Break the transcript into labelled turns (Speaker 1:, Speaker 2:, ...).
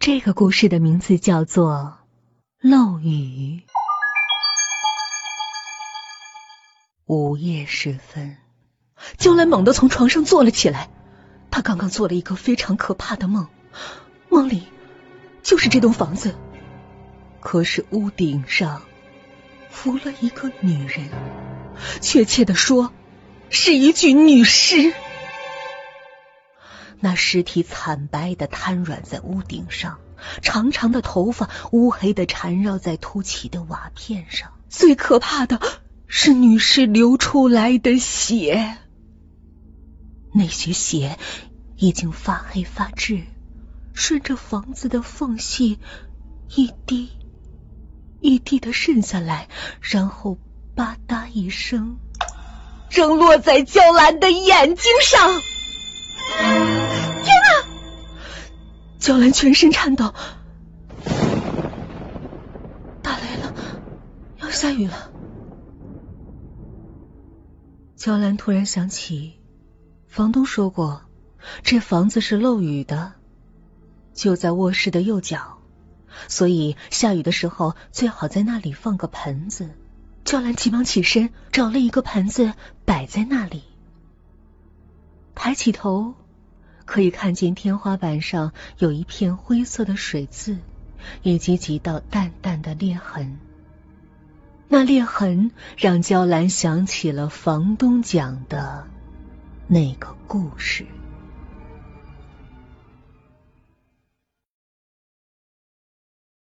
Speaker 1: 这个故事的名字叫做《漏雨》。午夜时分，娇兰猛地从床上坐了起来。她刚刚做了一个非常可怕的梦，梦里就是这栋房子，可是屋顶上浮了一个女人，确切的说，是一具女尸。那尸体惨白的瘫软在屋顶上，长长的头发乌黑的缠绕在凸起的瓦片上。最可怕的是女尸流出来的血，那些血已经发黑发滞，顺着房子的缝隙一滴一滴的渗下来，然后吧嗒一声，扔落在娇兰的眼睛上。娇兰全身颤抖，打雷了，要下雨了。娇兰突然想起，房东说过，这房子是漏雨的，就在卧室的右角，所以下雨的时候最好在那里放个盆子。娇兰急忙起身，找了一个盆子摆在那里，抬起头。可以看见天花板上有一片灰色的水渍，以及几道淡淡的裂痕。那裂痕让娇兰想起了房东讲的那个故事。